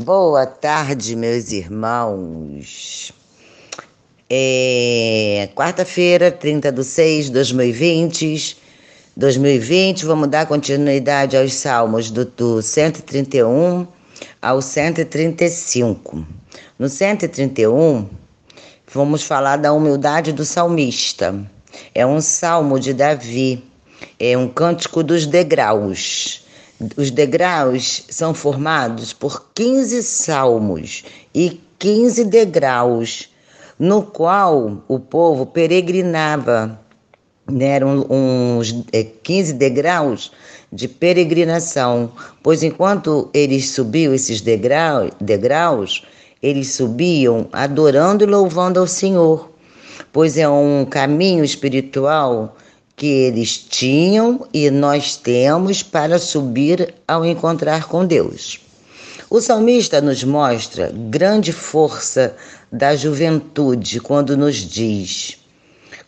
Boa tarde, meus irmãos. É quarta-feira, 30 de 6 de 2020. 2020, vamos dar continuidade aos salmos do, do 131 ao 135. No 131, vamos falar da humildade do salmista. É um salmo de Davi, é um cântico dos degraus. Os degraus são formados por 15 salmos e 15 degraus, no qual o povo peregrinava. Né? Eram uns 15 é, degraus de peregrinação, pois enquanto eles subiam esses degraus, degraus eles subiam adorando e louvando ao Senhor, pois é um caminho espiritual que eles tinham e nós temos para subir ao encontrar com Deus. O salmista nos mostra grande força da juventude quando nos diz: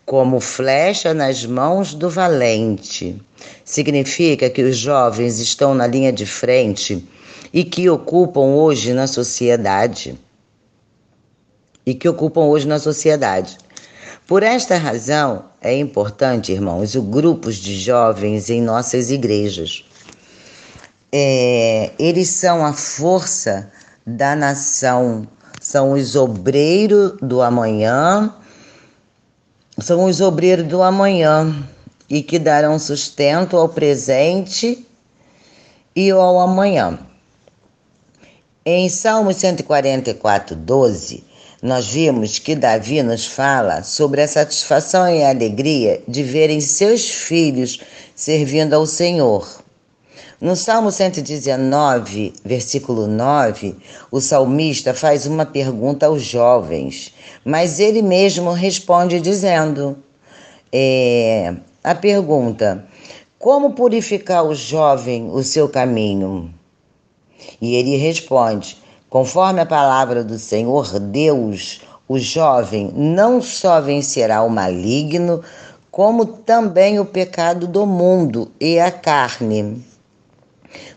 como flecha nas mãos do valente. Significa que os jovens estão na linha de frente e que ocupam hoje na sociedade. E que ocupam hoje na sociedade. Por esta razão, é importante, irmãos, o grupos de jovens em nossas igrejas. É, eles são a força da nação, são os obreiros do amanhã, são os obreiros do amanhã e que darão sustento ao presente e ao amanhã. Em Salmo 144, 12, nós vimos que Davi nos fala sobre a satisfação e a alegria de verem seus filhos servindo ao Senhor. No Salmo 119, versículo 9, o salmista faz uma pergunta aos jovens, mas ele mesmo responde dizendo: é, a pergunta, como purificar o jovem o seu caminho? E ele responde: Conforme a palavra do Senhor Deus, o jovem não só vencerá o maligno, como também o pecado do mundo e a carne.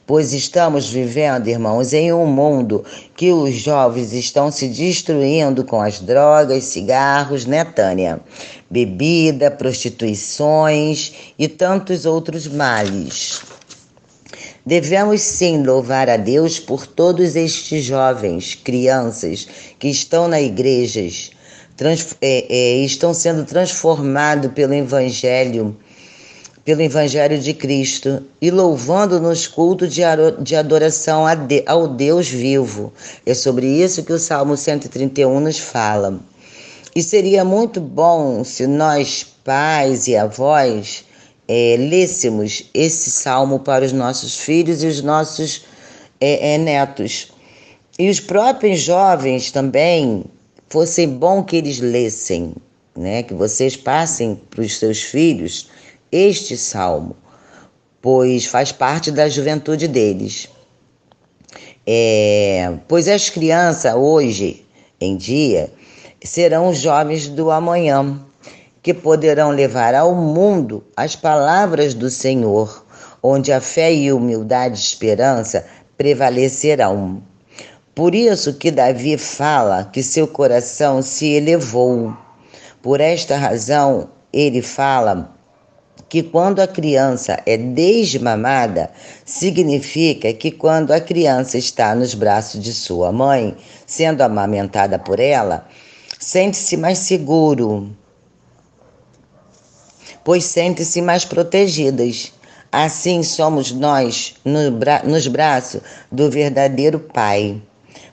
Pois estamos vivendo, irmãos, em um mundo que os jovens estão se destruindo com as drogas, cigarros, né, Tânia? Bebida, prostituições e tantos outros males. Devemos sim louvar a Deus por todos estes jovens, crianças que estão na igrejas, trans, é, é, estão sendo transformados pelo Evangelho, pelo Evangelho de Cristo e louvando nos cultos de adoração ao Deus vivo. É sobre isso que o Salmo 131 nos fala. E seria muito bom se nós, pais e avós, é, lêssemos esse salmo para os nossos filhos e os nossos é, é, netos. E os próprios jovens também, fosse bom que eles lessem, né? que vocês passem para os seus filhos este salmo, pois faz parte da juventude deles. É, pois as crianças hoje em dia serão os jovens do amanhã que poderão levar ao mundo as palavras do Senhor, onde a fé e humildade e esperança prevalecerão. Por isso que Davi fala que seu coração se elevou. Por esta razão, ele fala que quando a criança é desmamada, significa que quando a criança está nos braços de sua mãe, sendo amamentada por ela, sente-se mais seguro, pois sentem-se mais protegidas. Assim somos nós no bra nos braços do verdadeiro Pai.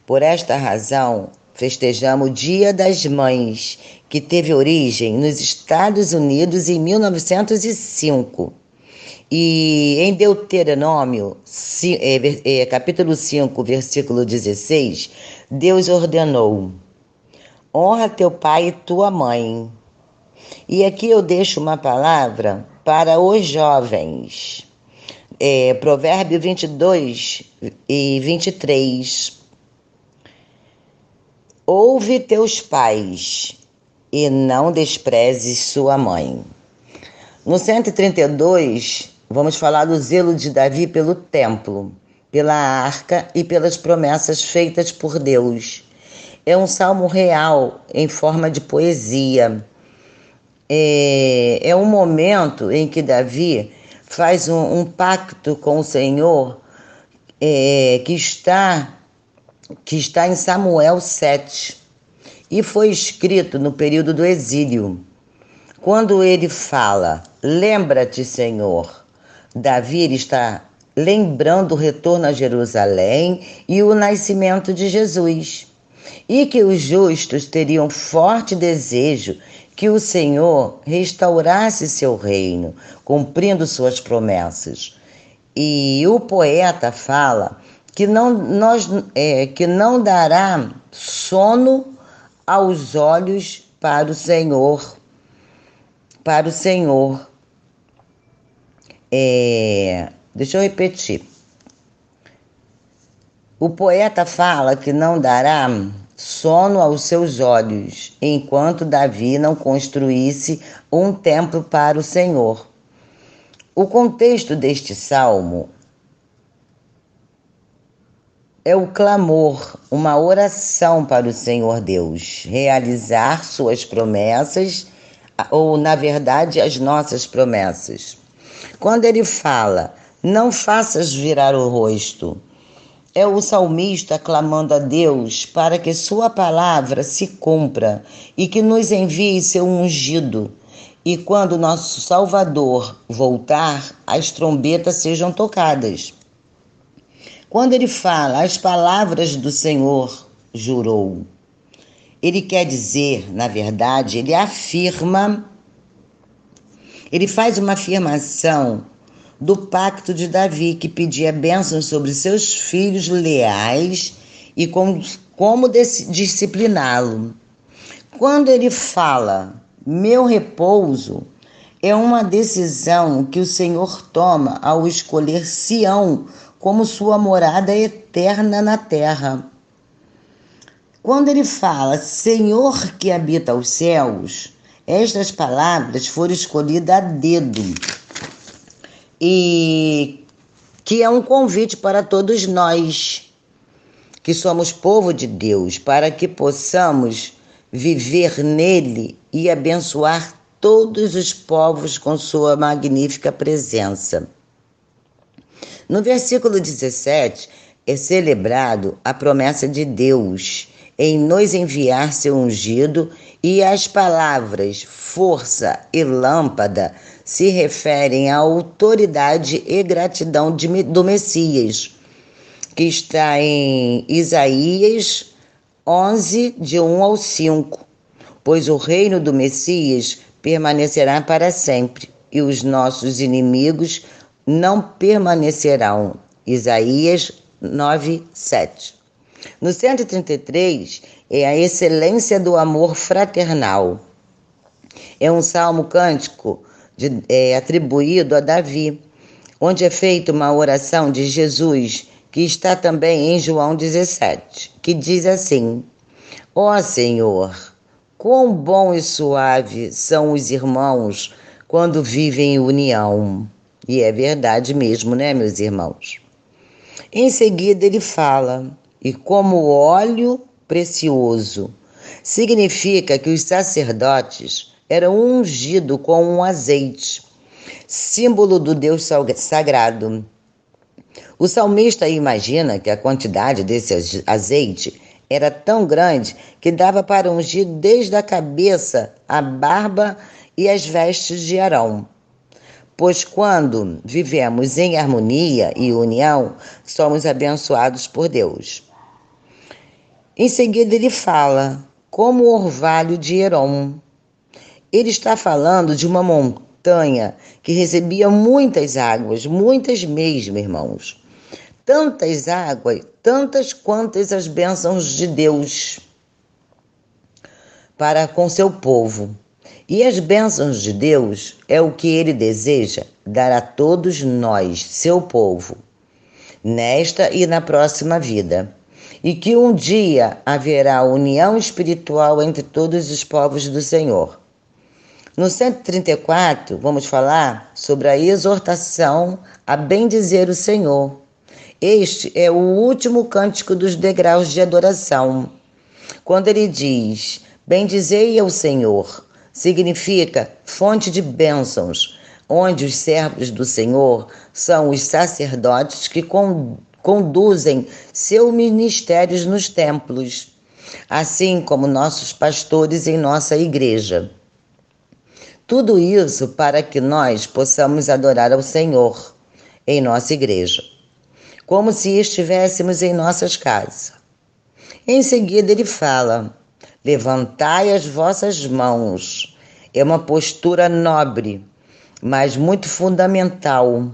Por esta razão, festejamos o Dia das Mães, que teve origem nos Estados Unidos em 1905. E em Deuteronômio, é, é, capítulo 5, versículo 16, Deus ordenou: Honra teu pai e tua mãe, e aqui eu deixo uma palavra para os jovens. É, Provérbio 22 e 23. Ouve teus pais e não desprezes sua mãe. No 132, vamos falar do zelo de Davi pelo templo. pela arca e pelas promessas feitas por Deus. É um salmo real em forma de poesia. É, é um momento em que Davi faz um, um pacto com o Senhor é, que está que está em Samuel 7 e foi escrito no período do exílio. Quando ele fala, lembra-te, Senhor, Davi está lembrando o retorno a Jerusalém e o nascimento de Jesus. E que os justos teriam forte desejo que o Senhor restaurasse seu reino, cumprindo suas promessas. E o poeta fala que não, nós, é, que não dará sono aos olhos para o Senhor, para o Senhor. É, deixa eu repetir. O poeta fala que não dará sono aos seus olhos, enquanto Davi não construísse um templo para o Senhor. O contexto deste salmo é o clamor, uma oração para o Senhor Deus, realizar suas promessas, ou na verdade, as nossas promessas. Quando ele fala, não faças virar o rosto, é o salmista clamando a Deus para que sua palavra se cumpra e que nos envie seu ungido. E quando nosso Salvador voltar, as trombetas sejam tocadas. Quando ele fala, as palavras do Senhor jurou, ele quer dizer, na verdade, ele afirma, ele faz uma afirmação do pacto de Davi, que pedia bênçãos sobre seus filhos leais e como, como discipliná-lo. Quando ele fala, meu repouso, é uma decisão que o Senhor toma ao escolher Sião como sua morada eterna na terra. Quando ele fala Senhor que habita os céus, estas palavras foram escolhidas a dedo e que é um convite para todos nós que somos povo de Deus, para que possamos viver nele e abençoar todos os povos com sua magnífica presença. No versículo 17 é celebrado a promessa de Deus em nos enviar seu ungido e as palavras força e lâmpada se referem à autoridade e gratidão de, do Messias, que está em Isaías 11, de 1 ao 5. Pois o reino do Messias permanecerá para sempre e os nossos inimigos não permanecerão. Isaías 9, 7. No 133 é a excelência do amor fraternal. É um salmo cântico de, é, atribuído a Davi, onde é feita uma oração de Jesus, que está também em João 17, que diz assim: Ó oh Senhor, quão bom e suave são os irmãos quando vivem em união. E é verdade mesmo, né, meus irmãos? Em seguida, ele fala: e como óleo precioso. Significa que os sacerdotes eram ungidos com um azeite, símbolo do Deus sagrado. O salmista imagina que a quantidade desse azeite era tão grande que dava para ungir desde a cabeça, a barba e as vestes de Arão pois quando vivemos em harmonia e união, somos abençoados por Deus. Em seguida, ele fala como o orvalho de Herom. Ele está falando de uma montanha que recebia muitas águas, muitas mesmo, irmãos. Tantas águas, tantas quantas as bênçãos de Deus para com seu povo. E as bênçãos de Deus é o que ele deseja dar a todos nós, seu povo, nesta e na próxima vida. E que um dia haverá união espiritual entre todos os povos do Senhor. No 134, vamos falar sobre a exortação a bendizer o Senhor. Este é o último cântico dos degraus de adoração. Quando ele diz: Bendizei ao Senhor, significa fonte de bênçãos, onde os servos do Senhor são os sacerdotes que conduzem seus ministérios nos templos, assim como nossos pastores em nossa igreja. Tudo isso para que nós possamos adorar ao Senhor em nossa igreja, como se estivéssemos em nossas casas. Em seguida, ele fala: Levantai as vossas mãos. É uma postura nobre, mas muito fundamental,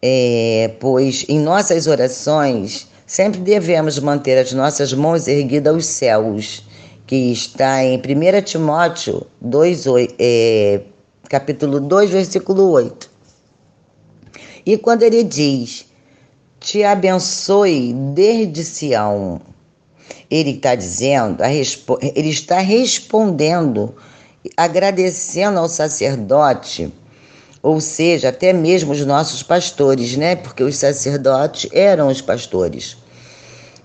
é, pois em nossas orações sempre devemos manter as nossas mãos erguidas aos céus, que está em 1 Timóteo 2, é, capítulo 2, versículo 8. E quando ele diz: Te abençoe desde Sião ele está dizendo, ele está respondendo, agradecendo ao sacerdote, ou seja, até mesmo os nossos pastores, né? Porque os sacerdotes eram os pastores,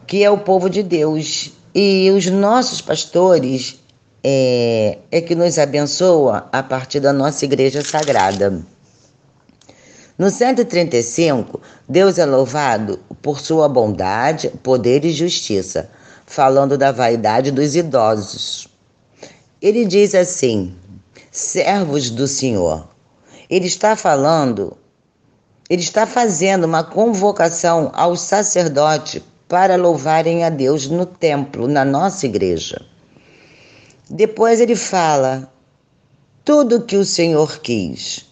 que é o povo de Deus. E os nossos pastores é, é que nos abençoa a partir da nossa igreja sagrada. No 135, Deus é louvado por sua bondade, poder e justiça falando da vaidade dos idosos. Ele diz assim: servos do Senhor. Ele está falando, ele está fazendo uma convocação aos sacerdotes para louvarem a Deus no templo, na nossa igreja. Depois ele fala: tudo que o Senhor quis.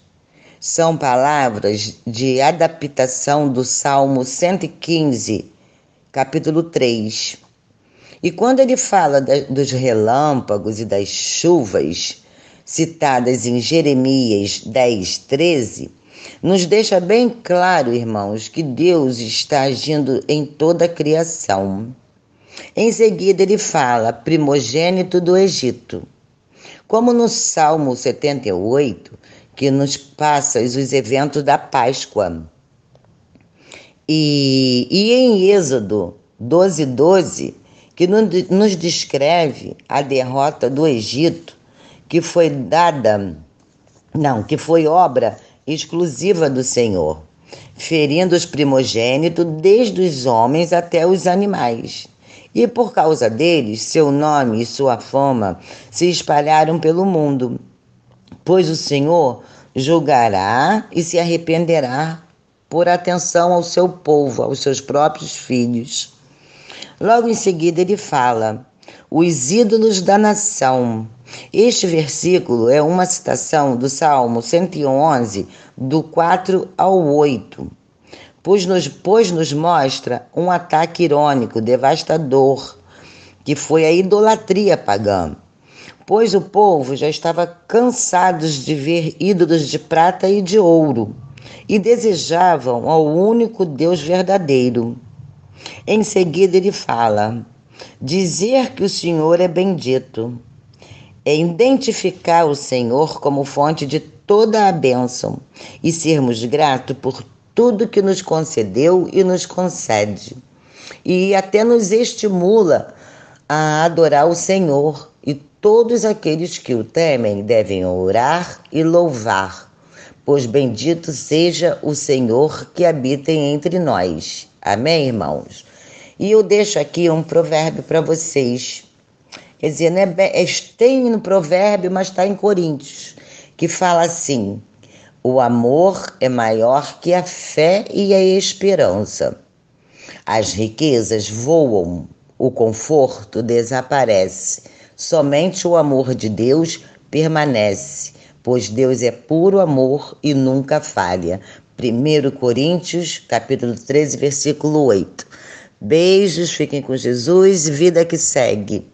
São palavras de adaptação do Salmo 115, capítulo 3. E quando ele fala dos relâmpagos e das chuvas, citadas em Jeremias 10, 13, nos deixa bem claro, irmãos, que Deus está agindo em toda a criação. Em seguida, ele fala primogênito do Egito. Como no Salmo 78, que nos passa os eventos da Páscoa. E, e em Êxodo 12, 12, que nos descreve a derrota do Egito, que foi dada, não, que foi obra exclusiva do Senhor, ferindo os primogênitos desde os homens até os animais. E por causa deles, seu nome e sua fama se espalharam pelo mundo, pois o Senhor julgará e se arrependerá por atenção ao seu povo, aos seus próprios filhos. Logo em seguida, ele fala: os ídolos da nação. Este versículo é uma citação do Salmo 111, do 4 ao 8, pois nos, pois nos mostra um ataque irônico, devastador, que foi a idolatria pagã. Pois o povo já estava cansado de ver ídolos de prata e de ouro e desejavam ao único Deus verdadeiro. Em seguida, ele fala: dizer que o Senhor é bendito é identificar o Senhor como fonte de toda a bênção e sermos gratos por tudo que nos concedeu e nos concede. E até nos estimula a adorar o Senhor, e todos aqueles que o temem devem orar e louvar, pois bendito seja o Senhor que habita entre nós. Amém, irmãos? E eu deixo aqui um provérbio para vocês. Quer dizer, não é, é, tem no provérbio, mas está em Coríntios, que fala assim: o amor é maior que a fé e a esperança. As riquezas voam, o conforto desaparece. Somente o amor de Deus permanece, pois Deus é puro amor e nunca falha. 1 Coríntios, capítulo 13, versículo 8. Beijos, fiquem com Jesus, vida que segue.